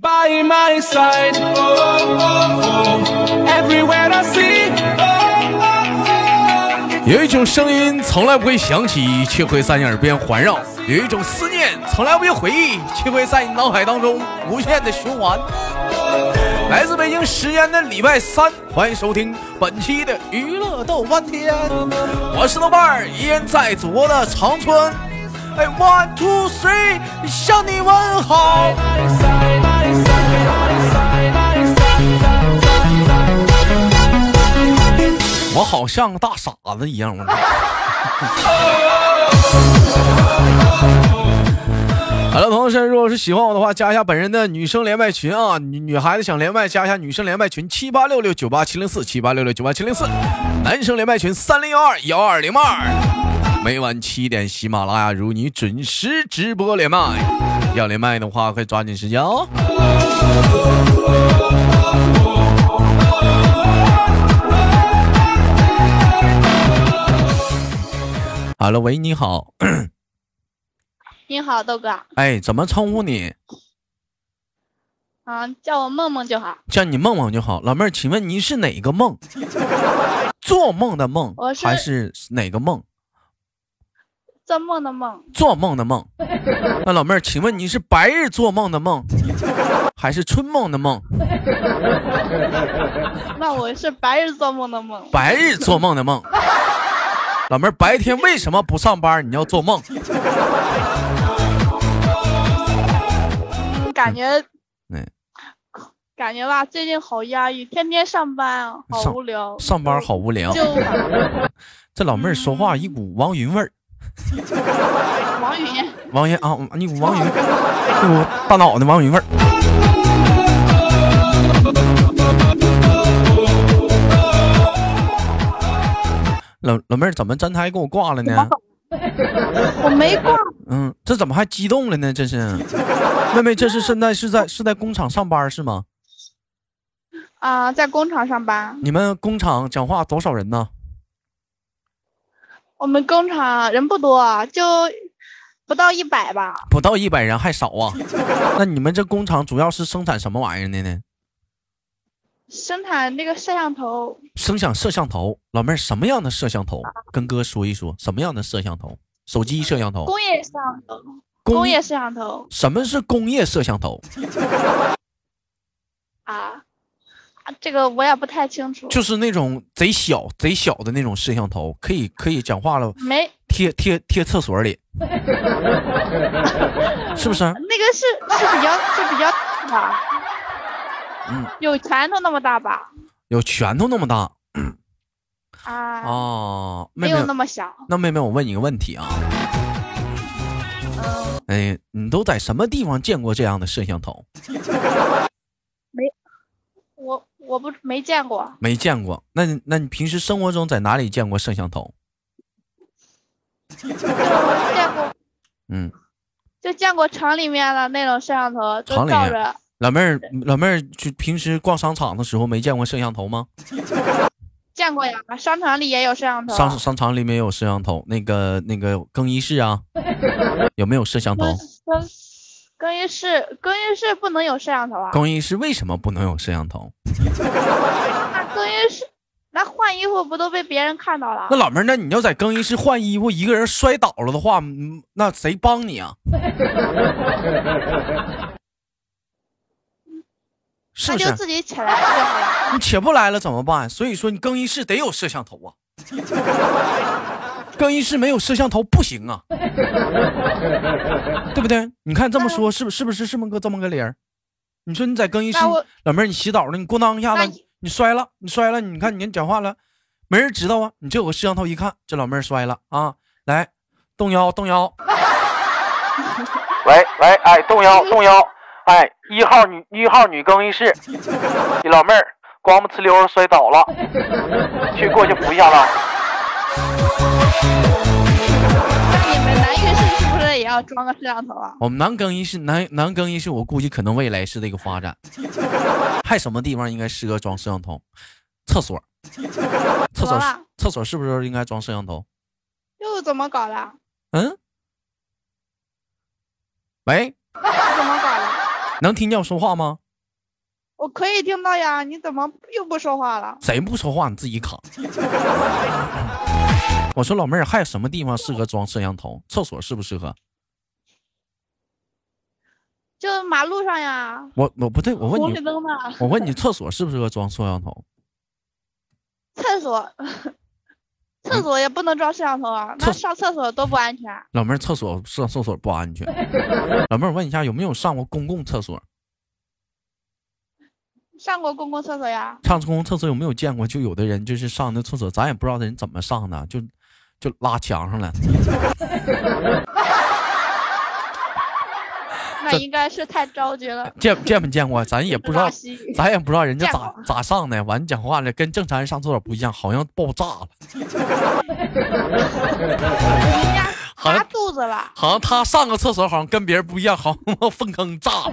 by my side. Oh. Everywhere I see. Oh, oh, oh. 有一种声音从来不会响起，却会在你耳边环绕；有一种思念从来不会回忆，却会在你脑海当中无限的循环。来自北京时间的礼拜三，欢迎收听本期的娱乐逗翻天，我是豆瓣儿，依然在祖国的长春。哎，one two three，向你问好。我好像个大傻子一样。好了，同学，如果是喜欢我的话，加一下本人的女生连麦群啊，女女孩子想连麦，加一下女生连麦群七八六六九八七零四七八六六九八七零四，男生连麦群三零幺二幺二零二。每晚七点，喜马拉雅如你准时直播连麦，要连麦的话，快抓紧时间哦。好了，喂，你好，你好，豆哥，哎，怎么称呼你？啊，叫我梦梦就好。叫你梦梦就好。老妹儿，请问你是哪个梦？做梦的梦我，是还是哪个梦？做梦的梦，做梦的梦。那老妹儿，请问你是白日做梦的梦，还是春梦的梦？那我是白日做梦的梦。白日做梦的梦。老妹儿，白天为什么不上班？你要做梦？嗯，感觉嗯，感觉吧，最近好压抑，天天上班，好无聊。上班好无聊。就这老妹儿说话一股王云味儿。王云，王云啊，一股王云，一股大脑袋王云味儿。老老妹儿怎么真还给我挂了呢？我没挂，嗯，这怎么还激动了呢？这是，妹妹，这是现在是在是在工厂上班是吗？啊，在工厂上班。你们工厂讲话多少人呢？我们工厂人不多，就不到一百吧。不到一百人还少啊？那你们这工厂主要是生产什么玩意儿的呢？生产那个摄像头，生产摄像头。老妹儿，什么样的摄像头？跟哥说一说，什么样的摄像头？手机摄像头。工业摄像头，工工业摄像头什么是工业摄像头？啊。啊这个我也不太清楚，就是那种贼小贼小的那种摄像头，可以可以讲话了，没贴贴贴厕所里，是不是？那个是是比较是比较大吧，嗯，有拳头那么大吧？有拳头那么大啊，哦。妹妹没有，那么小。那妹妹，我问你个问题啊，嗯，哎，你都在什么地方见过这样的摄像头？没我我不没见过，没见过。那你那你平时生活中在哪里见过摄像头？就见过嗯，就见过厂里面的那种摄像头，就照着。老妹儿，老妹儿，就平时逛商场的时候没见过摄像头吗？见过呀，商场里也有摄像头。商商场里面有摄像头，那个那个更衣室啊，有没有摄像头？更更更衣室更衣室不能有摄像头啊？更衣室为什么不能有摄像头？那更衣室那换衣服不都被别人看到了那？老妹儿，那你要在更衣室换衣服，一个人摔倒了的话，嗯那谁帮你啊？是不？是自己起来就好了。你起不来了怎么办？所以说你更衣室得有摄像头啊，更衣室没有摄像头不行啊，对不对？你看这么说是不是不是这么个这么个理儿？你说你在更衣室，老妹儿你洗澡呢，你咣当一下子你摔了，你摔了，你看你讲话了，没人知道啊。你这有个摄像头一看，这老妹儿摔了啊，来动腰动腰，喂喂，哎，动腰动腰，哎，一号女一号女更衣室，你老妹儿光不呲溜儿摔倒了，去过去扶一下子。那你们男浴室是不是也要装个摄像头啊？我们男更衣室男男更衣室，我估计可能未来是这个发展。还什么地方应该适合装摄像头？厕所，厕所厕所是不是应该装摄像头？又怎么搞的？嗯，喂，怎么搞的？能听见我说话吗？我可以听到呀，你怎么又不说话了？谁不说话你自己卡。我说老妹儿，还有什么地方适合装摄像头？厕所适不适合？就马路上呀，我我不对，我问你我问你，厕所适不适合装摄像头？厕所，厕所也不能装摄像头啊，那上厕所多不安全。老妹儿，厕所上厕所不安全。老妹儿，我问一下，有没有上过公共厕所？上过公共厕所呀？上公共厕所有没有见过？就有的人就是上那厕所，咱也不知道人怎么上的，就就拉墙上了。那应该是太着急了，见见没见过？咱也 不知道。咱也不知道人家咋咋上的。完讲话了，跟正常人上厕所不一样，好像爆炸了，人家好像拉肚子了，好像他上个厕所好像跟别人不一样，好像粪坑炸了，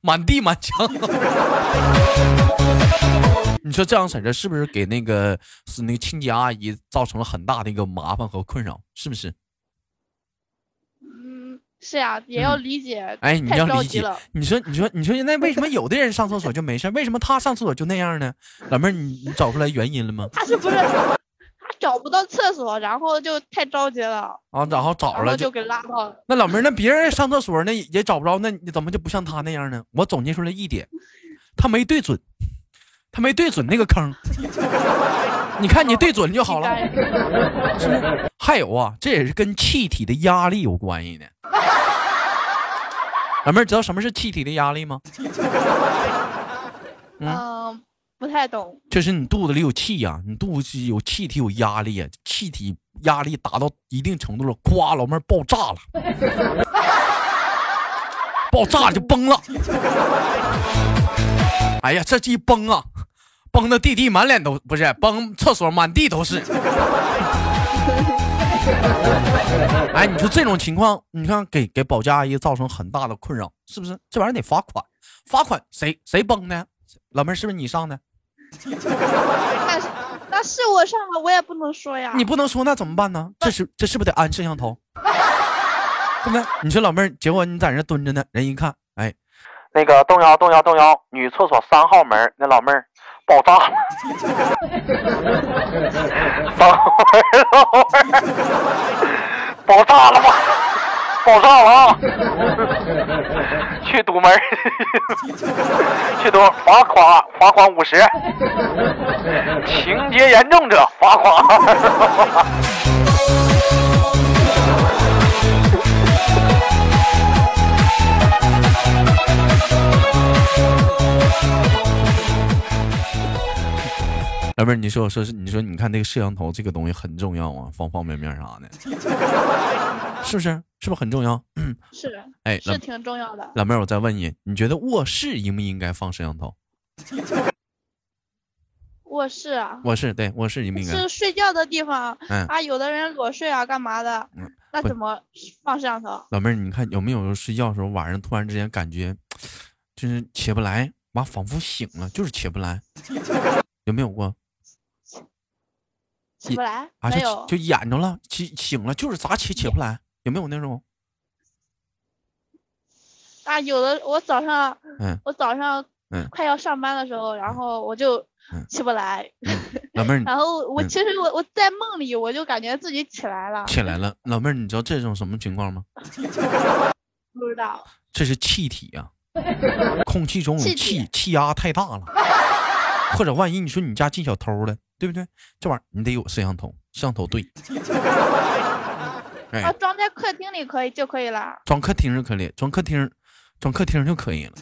满地满墙。你说这样式的，是不是给那个是那个清洁阿姨造成了很大的一个麻烦和困扰？是不是？嗯，是呀，也要理解。哎，你太要理解。你说，你说，你说，那为什么 有的人上厕所就没事，为什么他上厕所就那样呢？老妹儿，你你找出来原因了吗？他是不是他找不到厕所，然后就太着急了，啊，然后找了然后就给拉到了。那老妹儿，那别人上厕所那也找不着，那你怎么就不像他那样呢？我总结出来一点，他没对准，他没对准那个坑。你看你对准就好了，是不是？还有啊，这也是跟气体的压力有关系的。老妹儿，知道什么是气体的压力吗？嗯，不太懂。就是你肚子里有气呀、你肚子有气体有压力呀、气体压力达到一定程度了，咵，老妹儿爆炸了，爆炸就崩了。哎呀，这一崩啊，崩的弟弟满脸都不是，崩厕所满地都是。哎，你说这种情况，你看给给保洁阿姨造成很大的困扰，是不是？这玩意儿得罚款，罚款谁谁崩的？老妹儿是不是你上的？那是那是我上的，我也不能说呀。你不能说那怎么办呢？这是这是不是得安摄像头？对不对？你说老妹儿，结果你在那蹲着呢，人一看，哎，那个动摇动摇动摇，女厕所三号门那老妹儿爆炸 爆炸了吧？爆炸了啊！去堵门，去堵罚款罚款五十，情节严重者罚款二。老妹儿，你说我说是，你说你看那个摄像头这个东西很重要啊，方方面面啥的，是不是？是不是很重要？嗯是哎，是挺重要的。老妹儿，我再问你，你觉得卧室应不应该放摄像头？卧室啊，卧室对，卧室应不应该？是睡觉的地方嗯啊，有的人裸睡啊，干嘛的嗯？那怎么放摄像头？老妹儿，你看有没有睡觉的时候晚上突然之间感觉就是起不来，完仿佛醒了，就是起不来，有没有过？起不来？啊，就没有就，眼着了，起醒了，就是咋起起不来，有没有那种？啊，有的我早上嗯我早上嗯快要上班的时候，然后我就嗯起不来，老妹儿，然后我嗯其实我我在梦里我就感觉自己起来了，起来了，老妹儿，你知道这种什么情况吗？不知道这是气体呀、空气中有气气气压太大了，或者万一你说你家进小偷了，对不对？这玩意儿你得有摄像头，摄像头对，哎啊，，装在客厅里可以就可以了。装客厅就可以，装客厅，装客厅就可以了。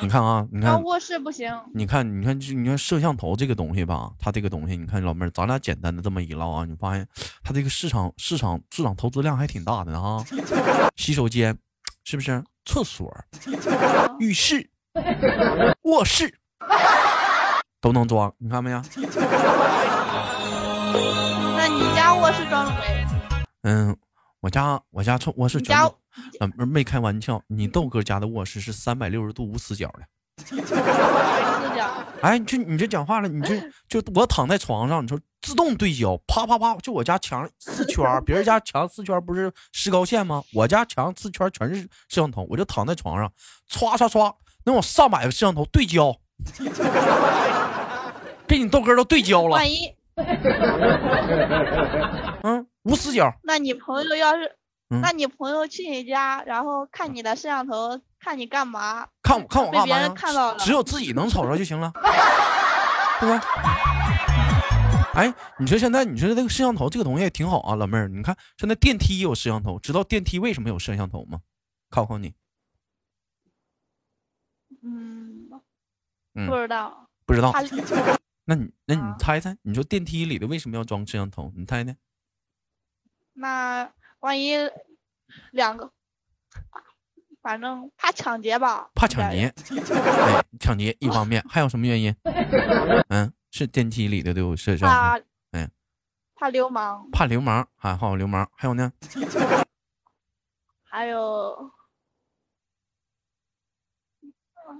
你看啊，你看，卧室不行，你看，你看，就你看摄像头这个东西吧，它这个东西，你看老妹儿，咱俩简单的这么一唠啊，你发现它这个市场市场市场投资量还挺大的啊。洗手间是不是？厕所、浴室、卧室都能装，你看没有？那你家卧室装了没？嗯，我家我家厕卧室全都，嗯、没开玩笑，你豆哥家的卧室是三百六十度无死角的。哎，就你这讲话了，你就就我躺在床上，你说自动对焦，啪啪啪，就我家墙四圈，别人家墙四圈不是石膏线吗？我家墙四圈全是摄像头，我就躺在床上，歘歘歘，能有上百个摄像头对焦，给你豆哥都对焦了，万一。嗯，无死角，那你朋友要是，嗯。那你朋友去你家，然后看你的摄像头，看你干嘛？看我看我干嘛别人看到？了。只有自己能瞅着就行了，对吧？哎，你说现在你说这个摄像头这个东西也挺好啊，老妹儿，你看现在电梯也有摄像头，知道电梯为什么有摄像头吗？考考你，嗯，嗯不知道。不知道？那你那你啊猜猜，你说电梯里的为什么要装摄像头？你猜猜？那万一两个，反正怕抢劫吧？怕抢劫，哎，抢劫一方面，还有什么原因？嗯，是电梯里的都有摄像头，怕，哎，怕流氓，怕流氓，还好流氓，还有呢？还有，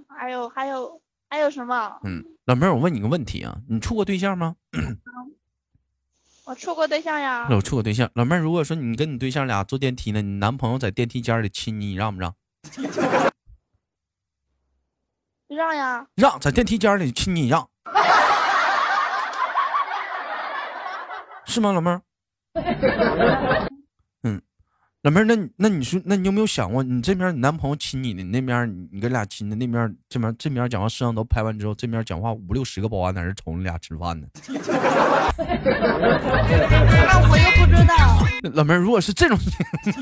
还有还有还有什么？嗯，老妹儿，我问你个问题啊，你处过对象吗？我处过对象呀，我处过对象。老妹儿，如果说你跟你对象俩坐电梯呢，你男朋友在电梯间里亲你，你让不让？让呀，让，在电梯间里亲你让，是吗，老妹儿？老妹儿，那那你说，那你有没有想过，你这边你男朋友亲你的，你那边你你跟俩亲的，那边这边这边讲话摄像头拍完之后，这边讲话五六十个保安在这瞅你俩吃饭呢？那我又不知道。老妹儿，如果是这种，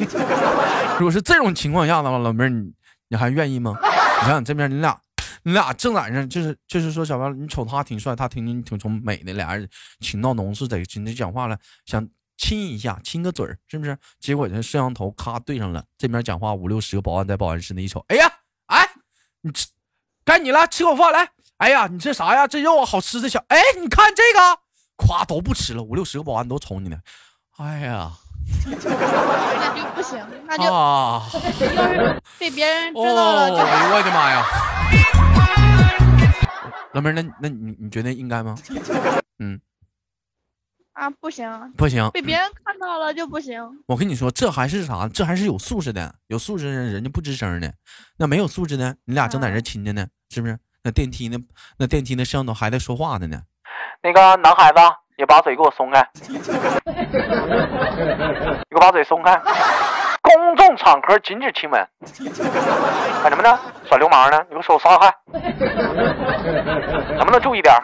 如果是这种情况下的话，老妹儿，你你还愿意吗？你想想这边你俩，你俩正在那，就是就是说，小王，你瞅他挺帅，他挺挺挺美的，俩人情到浓时，在今天讲话了，想亲一下，亲个嘴儿，是不是？结果这摄像头咔对上了，这边讲话五六十个保安在保安室那一瞅，哎呀，哎，你吃，该你了，吃口饭来。哎呀，你这啥呀？这肉啊，好吃的小，哎，你看这个，咵都不吃了，五六十个保安都瞅你呢。哎呀，那就不行，那 就啊！要是被别人知哦，道了，就哎呦我的妈呀！老妹儿，那那你你觉得应该吗？嗯，啊不行，不行，被别人看到了就不行。我跟你说，这还是啥？这还是有素质的，有素质的人人家不吱声的。那没有素质的，你俩正在这亲着呢，是不是？那电梯呢？那电梯那摄像头还在说话的呢。那个男孩子，你把嘴给我松开，你给我把嘴松开。公众场合禁止亲吻。干什么呢？耍流氓呢？你给我手撒开，能不能注意点？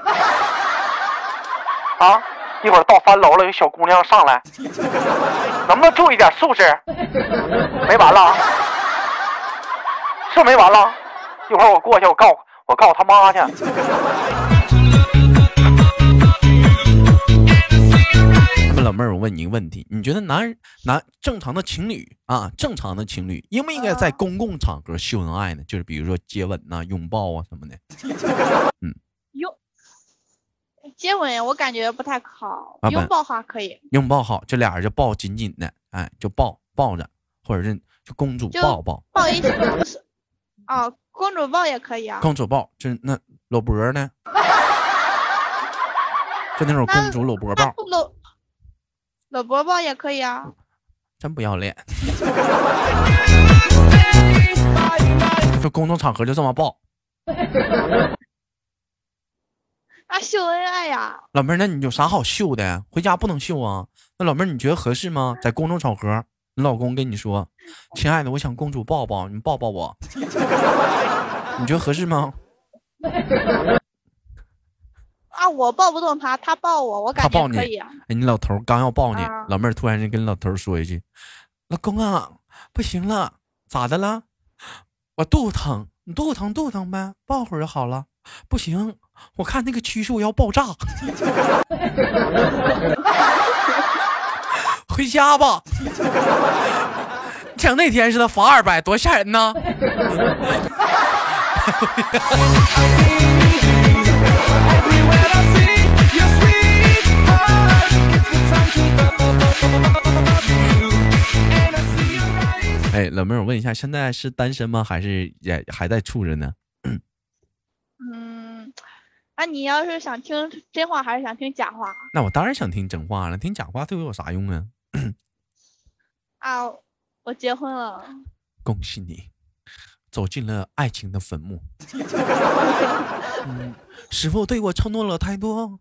啊！一会儿到三楼了，有小姑娘上来，能不能注意点素质？没完了啊，是没完了。一会儿我过去，我告我告他妈去。那么老妹儿，我问你一个问题，你觉得男男正常的情侣啊，正常的情侣应不应该在公共场合秀恩爱呢？就是比如说接吻呐、拥抱啊什么的。拥 接吻我感觉不太好啊，拥抱好可以，拥抱好，这俩人就抱紧紧的，哎，就抱抱着，或者是就公主就抱抱，抱一起不是？哦，公主抱也可以啊。公主抱，就是那搂脖呢，就那种公主搂脖抱，搂搂脖抱也可以啊。真不要脸。就公众场合就这么抱，那秀恩爱呀，老妹儿，那你有啥好秀的？回家不能秀啊？那老妹儿，你觉得合适吗？在公众场合，你老公跟你说：“亲爱的，我想公主抱抱，你抱抱我。”你觉得合适吗？啊，我抱不动他，他抱我，我感他抱你觉可以啊。哎，你老头刚要抱你，啊老妹儿突然间跟老头说一句：“老公啊，不行了，咋的了？我肚子疼，你肚子疼肚子疼呗，抱会儿就好了。不行，我看那个趋势我要爆炸。回家吧。像那天似的罚二百多吓人呢哎老妹儿我问一下现在是单身吗？还是也还在处着呢？嗯，那你要是想听真话还是想听假话那我当然想听真话了，听假话对我有啥用啊？啊？我结婚了，恭喜你，走进了爱情的坟墓。嗯，师傅对我承诺了太多？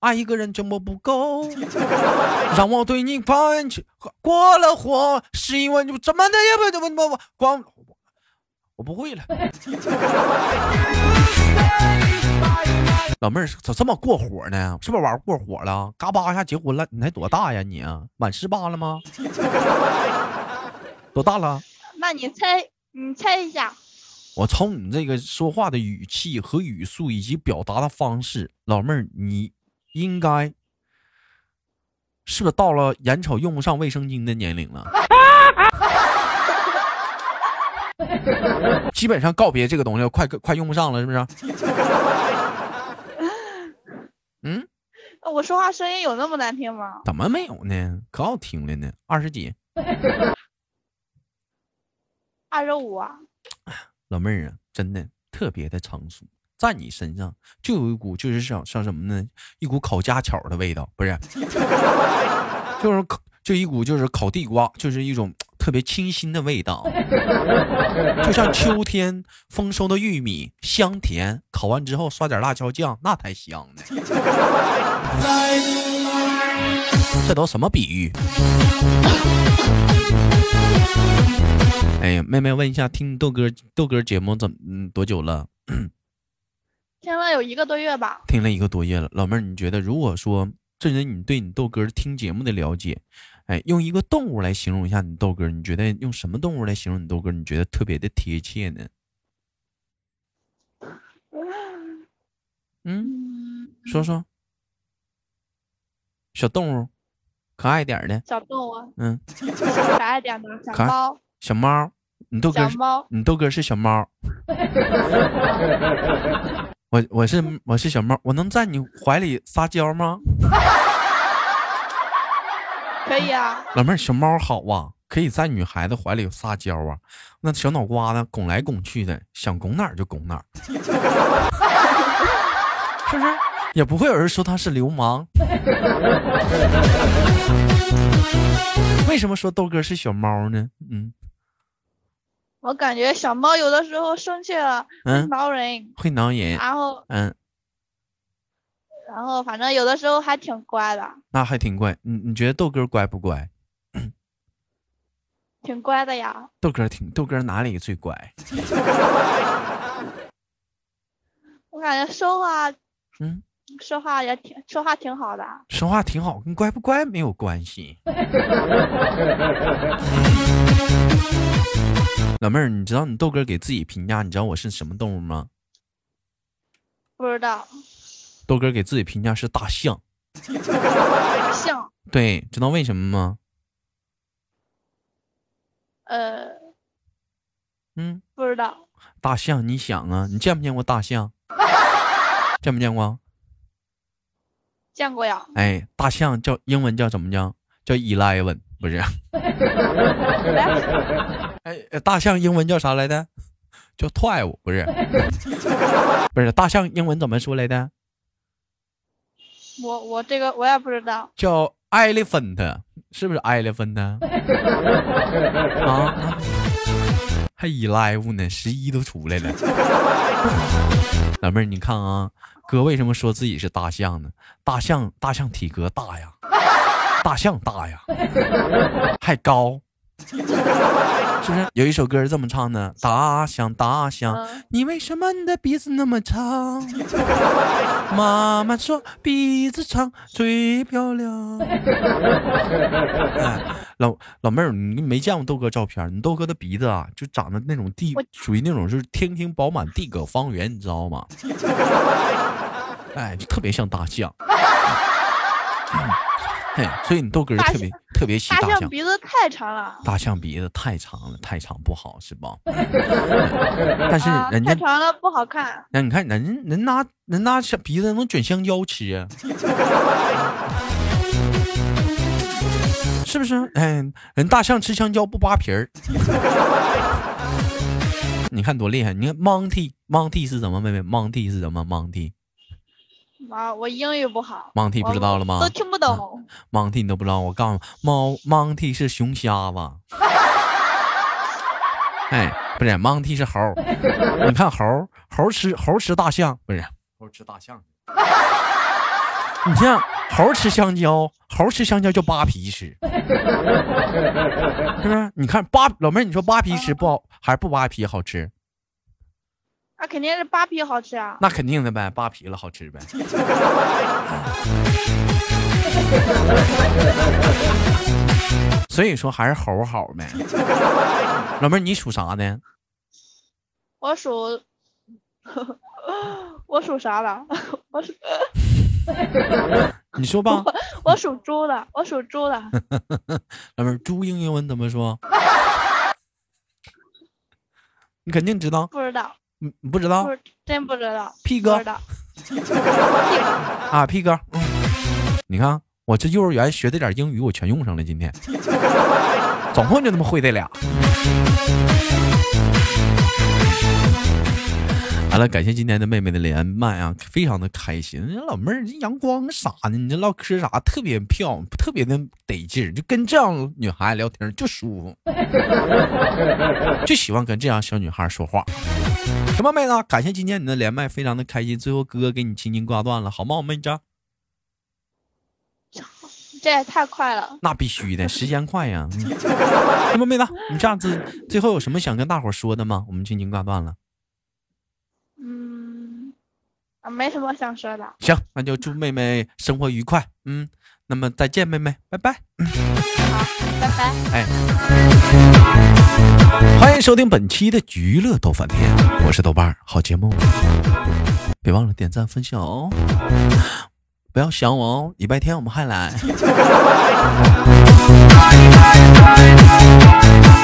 爱一个人怎么不够？让我对你放弃过了火，是因为你怎么的也不怎么我不会了。老妹儿咋这么过火呢？是不是玩过火了？嘎巴一下结婚了？你才多大呀你啊？满十八了吗？多大了？那你猜，你猜一下，我从你这个说话的语气和语速以及表达的方式，老妹儿，你应该是不是到了眼瞅用不上卫生巾的年龄了？基本上告别这个东西，快快用不上了，是不是？嗯，呃我说话声音有那么难听吗？怎么没有呢？可好听了呢，二十几。二十五啊，老妹儿啊，真的特别的成熟，在你身上就有一股就是像像什么呢？一股烤家巧的味道，不是？就是烤，就一股就是烤地瓜，就是一种特别清新的味道，就像秋天丰收的玉米，香甜，烤完之后刷点辣椒酱，那才香呢。这都什么比喻？哎呀，妹妹问一下，听豆哥豆哥节目怎么嗯多久了？听了有一个多月吧。听了一个多月了。老妹儿，你觉得如果说这人你对你豆哥听节目的了解，哎，用一个动物来形容一下你豆哥，你觉得用什么动物来形容你豆哥？你觉得特别的贴切呢？嗯，嗯，说说。小动物，可爱点的，小动物，嗯，可爱点的 小猫，小猫。你豆哥是，小猫，你豆哥是小猫。我我是我是小猫，我能在你怀里撒娇吗？可以啊。老妹儿，小猫好啊，可以在女孩子怀里撒娇啊，那小脑瓜子拱来拱去的，想拱哪儿就拱哪儿，是不是？也不会有人说他是流氓。为什么说豆哥是小猫呢？嗯我感觉小猫有的时候生气了嗯，挠人，会挠人。然后嗯，然后反正有的时候还挺乖的，那还挺乖。你你觉得豆哥乖不乖？挺乖的呀。豆哥挺豆哥哪里最乖？我感觉说话嗯，说话也挺说话挺好的。说话挺好，跟乖不乖没有关系。老妹儿，你知道你豆哥给自己评价，你知道我是什么动物吗？不知道豆哥给自己评价是大象。象 对，知道为什么吗？呃嗯，不知道大象，你想啊，你见没见过大象？见没见过？见过呀。哎，大象叫英文叫怎么叫？叫 eleven，不是？哎，呃大象英文叫啥来的？叫 twelve，不是？不是，大象英文怎么说来的？我我这个我也不知道。叫 elephant，是不是 elephant 呢？啊，还 eleven 呢，十一都出来了。老妹儿，你看啊，哥为什么说自己是大象呢？大象，大象体格大呀，大象大呀，还高，是不是？有一首歌是这么唱的：大象，大象，嗯，你为什么你的鼻子那么长？妈妈说鼻子长最漂亮。哎，老老妹儿，你没见过豆哥照片？你豆哥的鼻子啊，就长得那种地，属于那种就是天庭饱满，地阁方圆，你知道吗？哎，就特别像大象。嘿，所以你豆哥特别特别喜大大象。象鼻子太长了，大象鼻子太长了，太长不好是吧？但是啊，人家太长了不好看。那你看人人拿人拿小鼻子能卷香蕉吃啊，是不是？哎，人大象吃香蕉不扒皮儿，你看多厉害！你看 Monty Monty 是什么？妹妹，Monty 是什么？Monty 妈，我英语不好。Monty 不知道了吗都听不懂。Monty 你都不知道，我告诉你，猫蒙蒂是熊瞎子。哎，不是，，Monty 是猴。你看猴，猴吃猴吃大象，不是猴吃大象。你像猴吃香蕉，猴吃香蕉叫扒皮吃，是不是？你看扒老妹儿，你说扒皮吃不好，还是不扒皮好吃？那肯定是扒皮好吃啊。那肯定的呗，扒皮了好吃呗。所以说还是猴好呗。老妹儿，你属啥的？我属，我属啥了？我属你说吧，我属猪的，我属猪的。老妹儿，猪英英文怎么说？你肯定知道，不知道，你你不知道？真不知道。P 哥。啊，，P 哥，嗯，你看我这幼儿园学的点英语，我全用上了。今天总共就他妈会这俩。好了，感谢今天的妹妹的连麦啊，非常的开心。老妹儿这阳光啥的，你这唠嗑啥特别漂亮，特别的得劲儿，就跟这样女孩聊天就舒服，就喜欢跟这样小女孩说话。什么妹子？感谢今天你的连麦，非常的开心。最后哥哥给你轻轻挂断了，好吗，我妹子？这也太快了。那必须的，时间快呀。嗯 什么妹子？你这样子，最后有什么想跟大伙儿说的吗？我们轻轻挂断了。嗯，啊，没什么想说的。行，那就祝妹妹生活愉快。嗯，那么再见，妹妹，拜拜。好，拜拜。哎，欢迎收听本期的娱乐逗翻天，我是豆瓣儿，好节目，别忘了点赞分享哦，不要想我哦，礼拜天我们还来。